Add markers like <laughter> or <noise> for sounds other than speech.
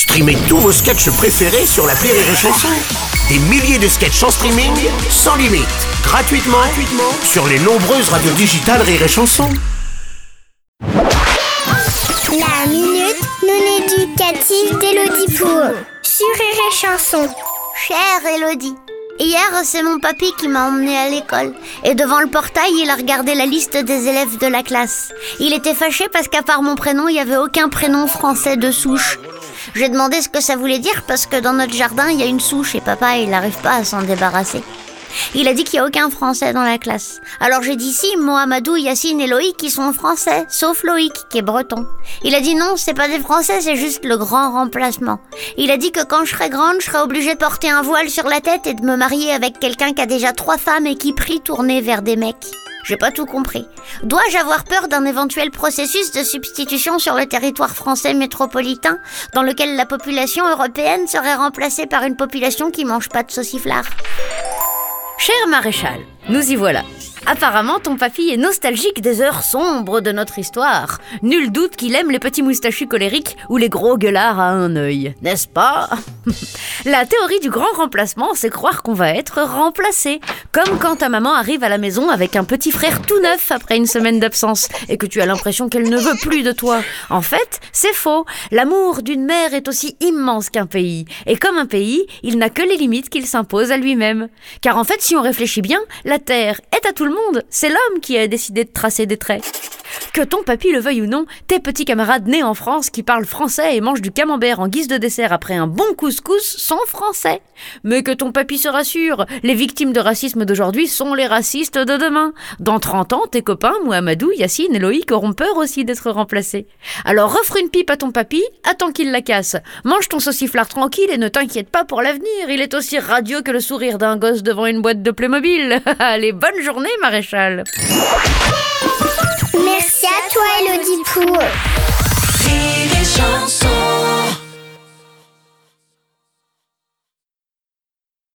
Streamez tous vos sketchs préférés sur la Rire et Chanson. Des milliers de sketchs en streaming, sans limite, gratuitement, sur les nombreuses radios digitales Rire et Chanson. La minute non éducative d'Elodie Pour sur Rire et Chanson. Chère Elodie, hier c'est mon papy qui m'a emmené à l'école. Et devant le portail, il a regardé la liste des élèves de la classe. Il était fâché parce qu'à part mon prénom, il n'y avait aucun prénom français de souche. J'ai demandé ce que ça voulait dire parce que dans notre jardin, il y a une souche et papa, il n'arrive pas à s'en débarrasser. Il a dit qu'il n'y a aucun français dans la classe. Alors j'ai dit si, Mohamedou, Yacine et Loïc qui sont français, sauf Loïc qui est breton. Il a dit non, c'est pas des français, c'est juste le grand remplacement. Il a dit que quand je serai grande, je serai obligée de porter un voile sur la tête et de me marier avec quelqu'un qui a déjà trois femmes et qui prie tourner vers des mecs. J'ai pas tout compris. Dois-je avoir peur d'un éventuel processus de substitution sur le territoire français métropolitain, dans lequel la population européenne serait remplacée par une population qui mange pas de sauciflard? Cher maréchal, nous y voilà. Apparemment, ton papy est nostalgique des heures sombres de notre histoire. Nul doute qu'il aime les petits moustachus colériques ou les gros gueulards à un œil, n'est-ce pas? <laughs> La théorie du grand remplacement, c'est croire qu'on va être remplacé. Comme quand ta maman arrive à la maison avec un petit frère tout neuf après une semaine d'absence et que tu as l'impression qu'elle ne veut plus de toi. En fait, c'est faux. L'amour d'une mère est aussi immense qu'un pays. Et comme un pays, il n'a que les limites qu'il s'impose à lui-même. Car en fait, si on réfléchit bien, la Terre est à tout le monde. C'est l'homme qui a décidé de tracer des traits. Que ton papy le veuille ou non, tes petits camarades nés en France qui parlent français et mangent du camembert en guise de dessert après un bon couscous sont français. Mais que ton papy se rassure, les victimes de racisme d'aujourd'hui sont les racistes de demain. Dans 30 ans, tes copains, Mohamedou, Yacine et Loïc auront peur aussi d'être remplacés. Alors offre une pipe à ton papy, attends qu'il la casse. Mange ton sauciflard tranquille et ne t'inquiète pas pour l'avenir, il est aussi radieux que le sourire d'un gosse devant une boîte de Playmobil. <laughs> Allez, bonne journée, maréchal toi, Elodie Pour.